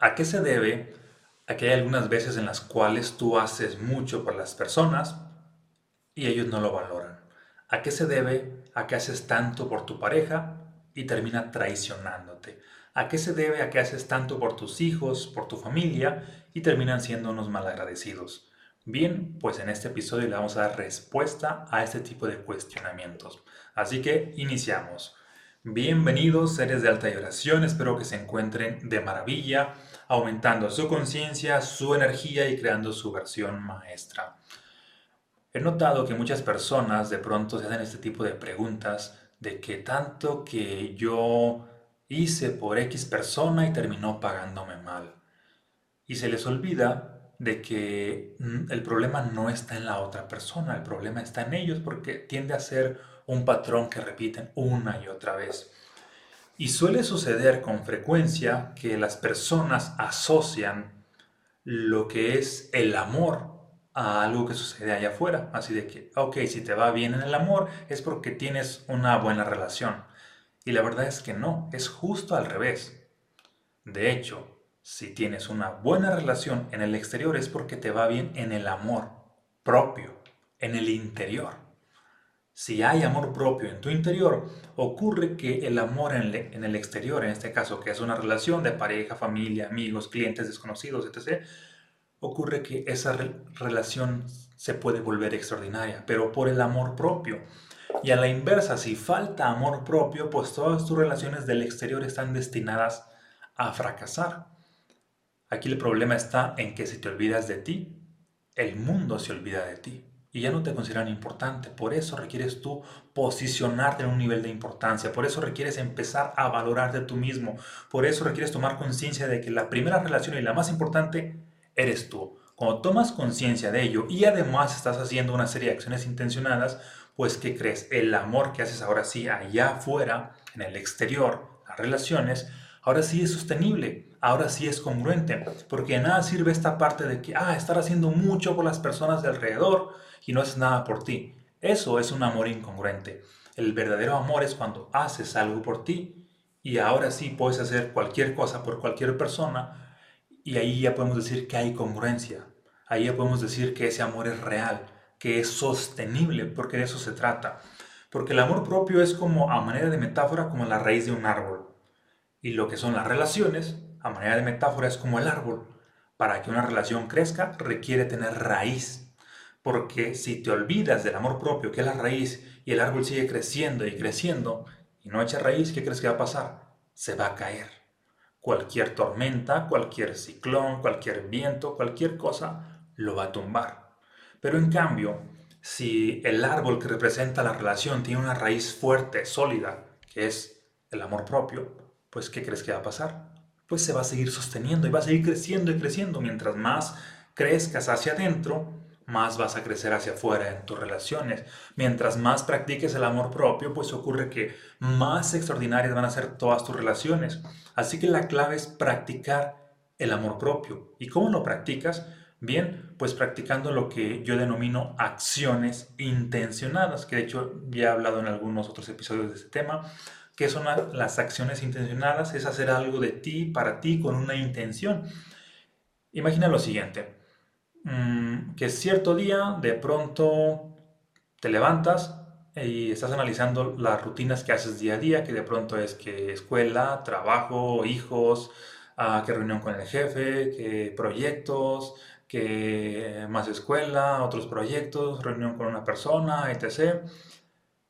¿A qué se debe a que hay algunas veces en las cuales tú haces mucho por las personas y ellos no lo valoran? ¿A qué se debe a que haces tanto por tu pareja y termina traicionándote? ¿A qué se debe a que haces tanto por tus hijos, por tu familia y terminan siendo unos malagradecidos? Bien, pues en este episodio le vamos a dar respuesta a este tipo de cuestionamientos. Así que iniciamos. Bienvenidos seres de alta vibración, espero que se encuentren de maravilla, aumentando su conciencia, su energía y creando su versión maestra. He notado que muchas personas de pronto se hacen este tipo de preguntas de que tanto que yo hice por X persona y terminó pagándome mal. Y se les olvida de que mm, el problema no está en la otra persona, el problema está en ellos porque tiende a ser un patrón que repiten una y otra vez. Y suele suceder con frecuencia que las personas asocian lo que es el amor a algo que sucede allá afuera. Así de que, ok, si te va bien en el amor es porque tienes una buena relación. Y la verdad es que no, es justo al revés. De hecho, si tienes una buena relación en el exterior es porque te va bien en el amor propio, en el interior. Si hay amor propio en tu interior, ocurre que el amor en, el exterior, en este caso que es una relación de pareja, familia, amigos, clientes, desconocidos, etc., ocurre que esa relación se puede volver extraordinaria, pero por el amor propio. Y a la inversa, si falta amor propio, pues todas tus relaciones del exterior están destinadas a fracasar. Aquí el problema está en que si te olvidas de ti, el mundo se olvida de ti y ya no te consideran importante. Por eso requieres tú posicionarte en un nivel de importancia. Por eso requieres empezar a valorarte tú mismo. Por eso requieres tomar conciencia de que la primera relación y la más importante eres tú. Cuando tomas conciencia de ello y además estás haciendo una serie de acciones intencionadas, pues ¿qué crees? El amor que haces ahora sí allá afuera, en el exterior, las relaciones, ahora sí es sostenible, ahora sí es congruente, porque de nada sirve esta parte de que, ah, estar haciendo mucho por las personas de alrededor y no haces nada por ti. Eso es un amor incongruente. El verdadero amor es cuando haces algo por ti y ahora sí puedes hacer cualquier cosa por cualquier persona y ahí ya podemos decir que hay congruencia. Ahí ya podemos decir que ese amor es real, que es sostenible, porque de eso se trata. Porque el amor propio es como, a manera de metáfora, como la raíz de un árbol. Y lo que son las relaciones, a manera de metáfora, es como el árbol. Para que una relación crezca requiere tener raíz. Porque si te olvidas del amor propio, que es la raíz, y el árbol sigue creciendo y creciendo, y no echa raíz, ¿qué crees que va a pasar? Se va a caer. Cualquier tormenta, cualquier ciclón, cualquier viento, cualquier cosa, lo va a tumbar. Pero en cambio, si el árbol que representa la relación tiene una raíz fuerte, sólida, que es el amor propio, pues ¿qué crees que va a pasar? Pues se va a seguir sosteniendo y va a seguir creciendo y creciendo. Mientras más crezcas hacia adentro, más vas a crecer hacia afuera en tus relaciones. Mientras más practiques el amor propio, pues ocurre que más extraordinarias van a ser todas tus relaciones. Así que la clave es practicar el amor propio. ¿Y cómo lo practicas? Bien, pues practicando lo que yo denomino acciones intencionadas, que de hecho ya he hablado en algunos otros episodios de este tema. ¿Qué son las acciones intencionadas? Es hacer algo de ti, para ti, con una intención. Imagina lo siguiente, mm, que cierto día de pronto te levantas y estás analizando las rutinas que haces día a día, que de pronto es que escuela, trabajo, hijos, ah, qué reunión con el jefe, qué proyectos, qué más escuela, otros proyectos, reunión con una persona, etc.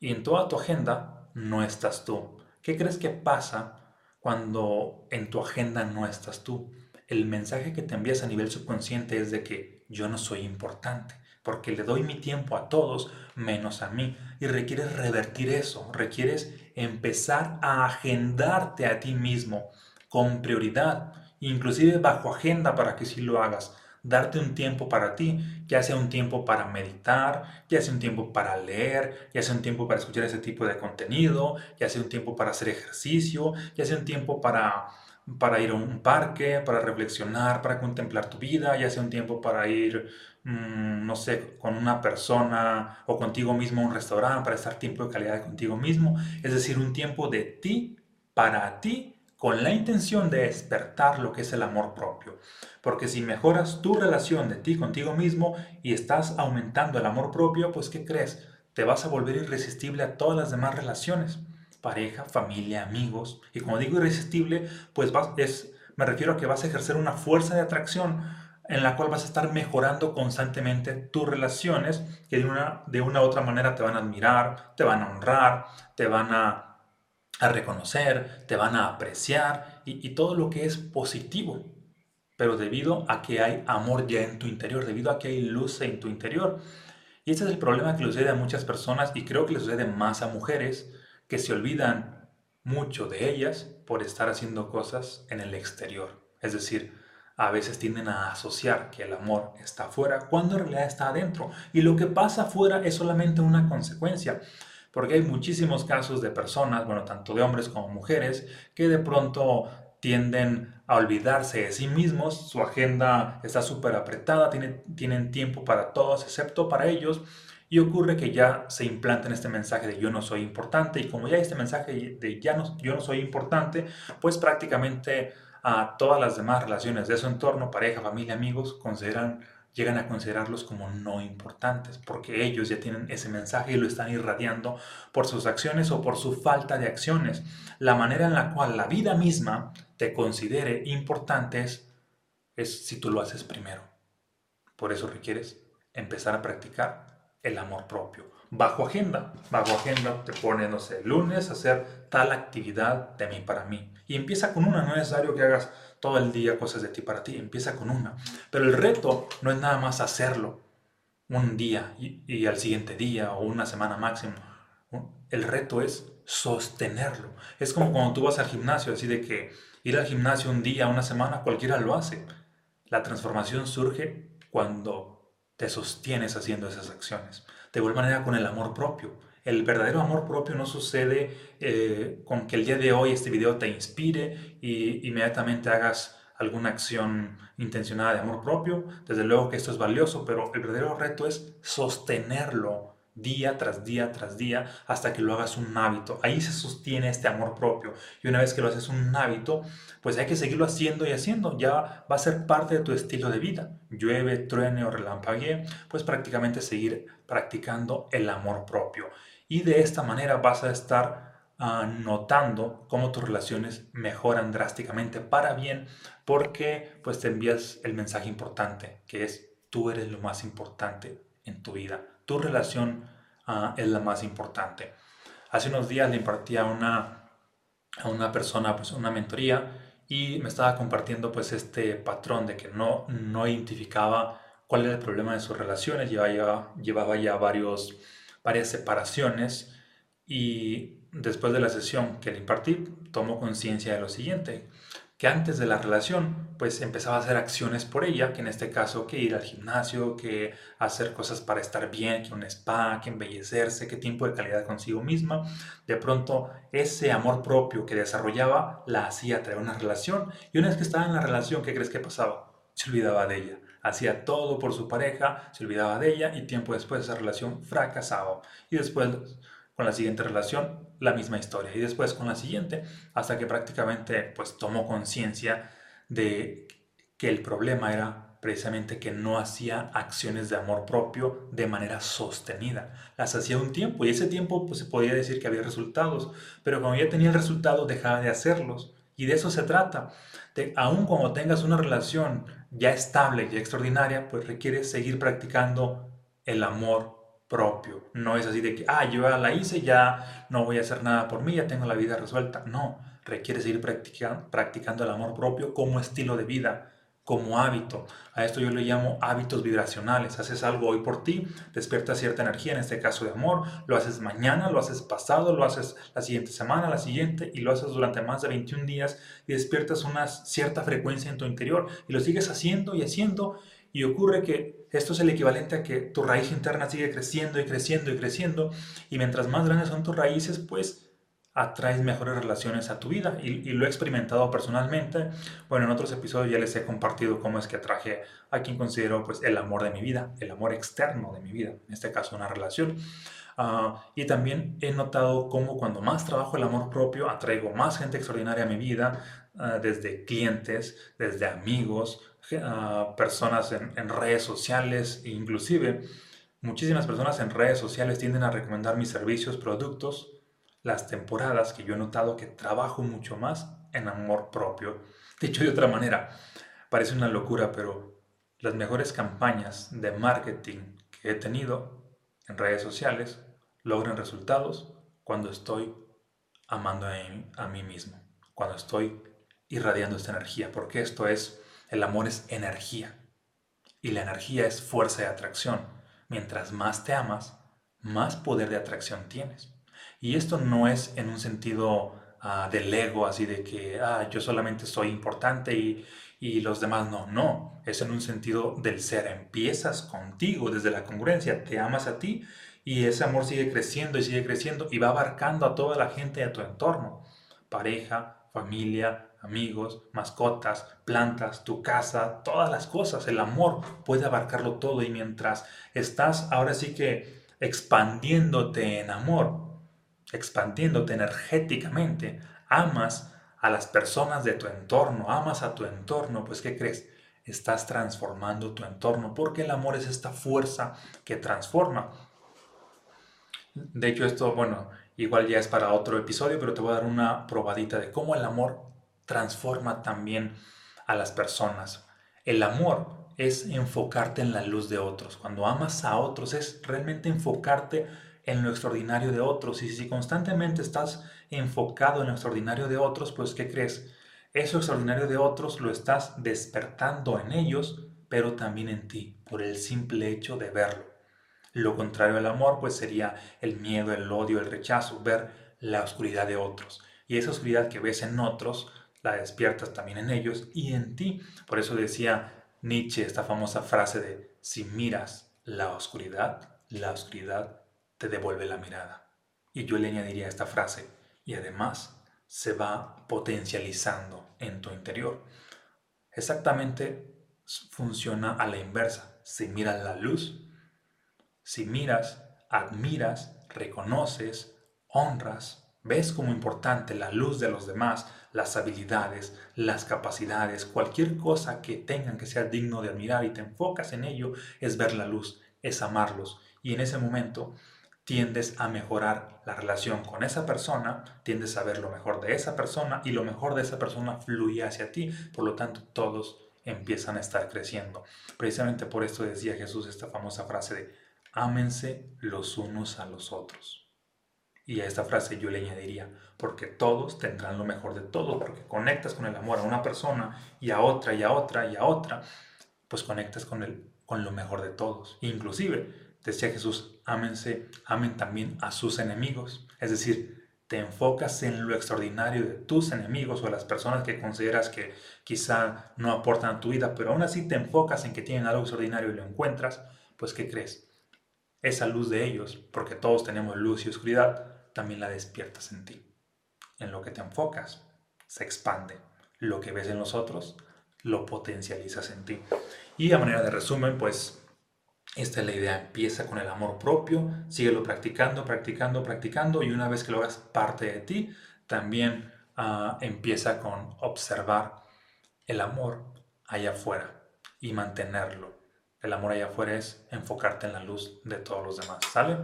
Y en toda tu agenda no estás tú. ¿Qué crees que pasa cuando en tu agenda no estás tú? El mensaje que te envías a nivel subconsciente es de que yo no soy importante, porque le doy mi tiempo a todos menos a mí. Y requieres revertir eso, requieres empezar a agendarte a ti mismo con prioridad, inclusive bajo agenda para que sí lo hagas darte un tiempo para ti, ya sea un tiempo para meditar, ya sea un tiempo para leer, ya sea un tiempo para escuchar ese tipo de contenido, ya sea un tiempo para hacer ejercicio, ya sea un tiempo para, para ir a un parque, para reflexionar, para contemplar tu vida, ya sea un tiempo para ir, mm, no sé, con una persona o contigo mismo a un restaurante, para estar tiempo de calidad contigo mismo, es decir, un tiempo de ti, para ti, con la intención de despertar lo que es el amor propio. Porque si mejoras tu relación de ti contigo mismo y estás aumentando el amor propio, pues ¿qué crees? Te vas a volver irresistible a todas las demás relaciones, pareja, familia, amigos. Y como digo irresistible, pues vas, es, me refiero a que vas a ejercer una fuerza de atracción en la cual vas a estar mejorando constantemente tus relaciones que de una, de una u otra manera te van a admirar, te van a honrar, te van a, reconocer, te van a apreciar y, y todo lo que es positivo. Pero debido a que hay amor ya en tu interior, debido a que hay luz en tu interior. Y ese es el problema que le sucede a muchas personas y creo que le sucede más a mujeres que se olvidan mucho de ellas por estar haciendo cosas en el exterior. Es decir, a veces tienden a asociar que el amor está afuera cuando en realidad está adentro. Y lo que pasa afuera es solamente una consecuencia. Porque hay muchísimos casos de personas, bueno, tanto de hombres como mujeres, que de pronto tienden a olvidarse de sí mismos, su agenda está súper apretada, tienen, tiempo para todos excepto para ellos, y ocurre que ya se implanta en este mensaje de yo no soy importante, y como ya hay este mensaje de ya no, yo no soy importante, pues prácticamente a todas las demás relaciones de su entorno, pareja, familia, amigos, consideran, llegan a considerarlos como no importantes, porque ellos ya tienen ese mensaje y lo están irradiando por sus acciones o por su falta de acciones. La manera en la cual la vida misma te considere importante es, es si tú lo haces primero. Por eso requieres empezar a practicar el amor propio. Bajo agenda, bajo agenda te pone, no sé, lunes hacer tal actividad de mí para mí. Y empieza con una, no es necesario que hagas todo el día cosas de ti para ti, empieza con una. Pero el reto no es nada más hacerlo un día y, al siguiente día o una semana máximo. El reto es sostenerlo. Es como cuando tú vas al gimnasio, así de que ir al gimnasio un día, una semana, cualquiera lo hace. La transformación surge cuando te sostienes haciendo esas acciones. De igual manera con el amor propio. El verdadero amor propio no sucede eh, con que el día de hoy este video te inspire y inmediatamente hagas alguna acción intencionada de amor propio. Desde luego que esto es valioso, pero el verdadero reto es sostenerlo día tras día tras día hasta que lo hagas un hábito. Ahí se sostiene este amor propio. Y una vez que lo haces un hábito, pues hay que seguirlo haciendo y haciendo. Ya va a ser parte de tu estilo de vida. Llueve, truene o relampaguee, pues prácticamente seguir practicando el amor propio y de esta manera vas a estar ah, notando cómo tus relaciones mejoran drásticamente para bien porque pues te envías el mensaje importante que es tú eres lo más importante en tu vida. Tu relación ah, es la más importante. Hace unos días le impartí a una, a una persona pues una mentoría y me estaba compartiendo pues este patrón de que no, no identificaba cuál era el problema de sus relaciones, llevaba, llevaba ya varios varias separaciones y después de la sesión que le impartí, tomó conciencia de lo siguiente, que antes de la relación, pues empezaba a hacer acciones por ella, que en este caso que ir al gimnasio, que hacer cosas para estar bien, que un spa, que embellecerse, que tiempo de calidad consigo misma. De pronto, ese amor propio que desarrollaba la hacía traer una relación. Y una vez que estaba en la relación, ¿qué crees que pasaba? Se olvidaba de ella hacía todo por su pareja, se olvidaba de ella y tiempo después esa relación fracasaba. Y después con la siguiente relación la misma historia y después con la siguiente hasta que prácticamente pues tomó conciencia de que el problema era precisamente que no hacía acciones de amor propio de manera sostenida. Las hacía un tiempo y ese tiempo pues se podía decir que había resultados, pero cuando ya tenía el resultado dejaba de hacerlos y de eso se trata. De, aun cuando tengas una relación ya estable y extraordinaria, pues requiere seguir practicando el amor propio. No es así de que, ah, yo la hice, ya no voy a hacer nada por mí, ya tengo la vida resuelta. No, requiere seguir practicando, practicando el amor propio como estilo de vida como hábito. A esto yo le llamo hábitos vibracionales. Haces algo hoy por ti, despierta cierta energía, en este caso de amor, lo haces mañana, lo haces pasado, lo haces la siguiente semana, la siguiente, y lo haces durante más de 21 días y despiertas una cierta frecuencia en tu interior y lo sigues haciendo y haciendo y ocurre que esto es el equivalente a que tu raíz interna sigue creciendo y creciendo y creciendo y mientras más grandes son tus raíces, pues atraes mejores relaciones a tu vida y, lo he experimentado personalmente. Bueno, en otros episodios ya les he compartido cómo es que atraje a quien considero pues el amor de mi vida, el amor externo de mi vida, en este caso una relación. Ah, y también he notado cómo cuando más trabajo el amor propio, atraigo más gente extraordinaria a mi vida, ah, desde clientes, desde amigos, ah, personas en, redes sociales, inclusive muchísimas personas en redes sociales tienden a recomendar mis servicios, productos, las temporadas que yo he notado que trabajo mucho más en amor propio. Dicho de otra manera, parece una locura, pero las mejores campañas de marketing que he tenido en redes sociales logran resultados cuando estoy amando a mí mismo, cuando estoy irradiando esta energía, porque esto es, el amor es energía y la energía es fuerza de atracción. Mientras más te amas, más poder de atracción tienes. Y esto no es en un sentido uh, del ego, así de que ah, yo solamente soy importante y, y los demás no. No, es en un sentido del ser. Empiezas contigo desde la congruencia, te amas a ti y ese amor sigue creciendo y sigue creciendo y va abarcando a toda la gente de tu entorno. Pareja, familia, amigos, mascotas, plantas, tu casa, todas las cosas. El amor puede abarcarlo todo y mientras estás ahora sí que expandiéndote en amor, expandiéndote energéticamente, amas a las personas de tu entorno, amas a tu entorno, pues ¿qué crees? Estás transformando tu entorno porque el amor es esta fuerza que transforma. De hecho, esto, bueno, igual ya es para otro episodio, pero te voy a dar una probadita de cómo el amor transforma también a las personas. El amor es enfocarte en la luz de otros. Cuando amas a otros es realmente enfocarte en lo extraordinario de otros. Y si constantemente estás enfocado en lo extraordinario de otros, pues ¿qué crees? Eso extraordinario de otros lo estás despertando en ellos, pero también en ti, por el simple hecho de verlo. Lo contrario al amor, pues sería el miedo, el odio, el rechazo, ver la oscuridad de otros. Y esa oscuridad que ves en otros, la despiertas también en ellos y en ti. Por eso decía Nietzsche esta famosa frase de, si miras la oscuridad, la oscuridad te devuelve la mirada. Y yo le añadiría esta frase, y además se va potencializando en tu interior. Exactamente funciona a la inversa. Si miras la luz, si miras, admiras, reconoces, honras, ves como importante la luz de los demás, las habilidades, las capacidades, cualquier cosa que tengan que sea digno de admirar y te enfocas en ello, es ver la luz, es amarlos. Y en ese momento tiendes a mejorar la relación con esa persona, tiendes a ver lo mejor de esa persona y lo mejor de esa persona fluye hacia ti. Por lo tanto, todos empiezan a estar creciendo. Precisamente por esto decía Jesús esta famosa frase de ámense los unos a los otros. Y a esta frase yo le añadiría, porque todos tendrán lo mejor de todo, porque conectas con el amor a una persona y a otra y a otra y a otra, pues conectas con, el, con lo mejor de todos. Inclusive, decía Jesús, ámense, amen también a sus enemigos. Es decir, te enfocas en lo extraordinario de tus enemigos o las personas que consideras que quizá no aportan a tu vida, pero aún así te enfocas en que tienen algo extraordinario y lo encuentras, pues ¿qué crees? Esa luz de ellos, porque todos tenemos luz y oscuridad, también la despiertas en ti. En lo que te enfocas, se expande. Lo que ves en los otros, lo potencializas en ti. Y a manera de resumen, pues esta es la idea. Empieza con el amor propio, síguelo practicando, practicando, practicando y una vez que lo hagas parte de ti, también ah, empieza con observar el amor allá afuera y mantenerlo el amor allá afuera es enfocarte en la luz de todos los demás, ¿sale?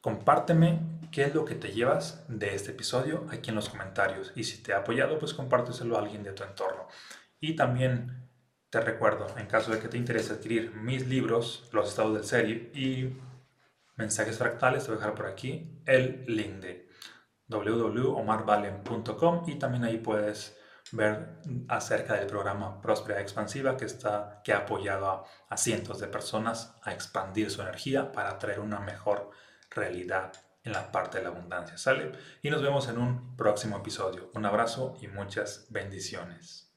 Compárteme qué es lo que te llevas de este episodio aquí en los comentarios. Y si te ha apoyado, pues compárteselo a alguien de tu entorno. Y también te recuerdo, en caso de que te interese adquirir mis libros, Los estados del serie y mensajes fractales, te voy a dejar por aquí el link de www.omarvalen.com y también ahí puedes ver acerca del programa Próspera Expansiva que, está, que ha apoyado a, cientos de personas a expandir su energía para traer una mejor realidad en la parte de la abundancia. ¿Sale? Y nos vemos en un próximo episodio. Un abrazo y muchas bendiciones.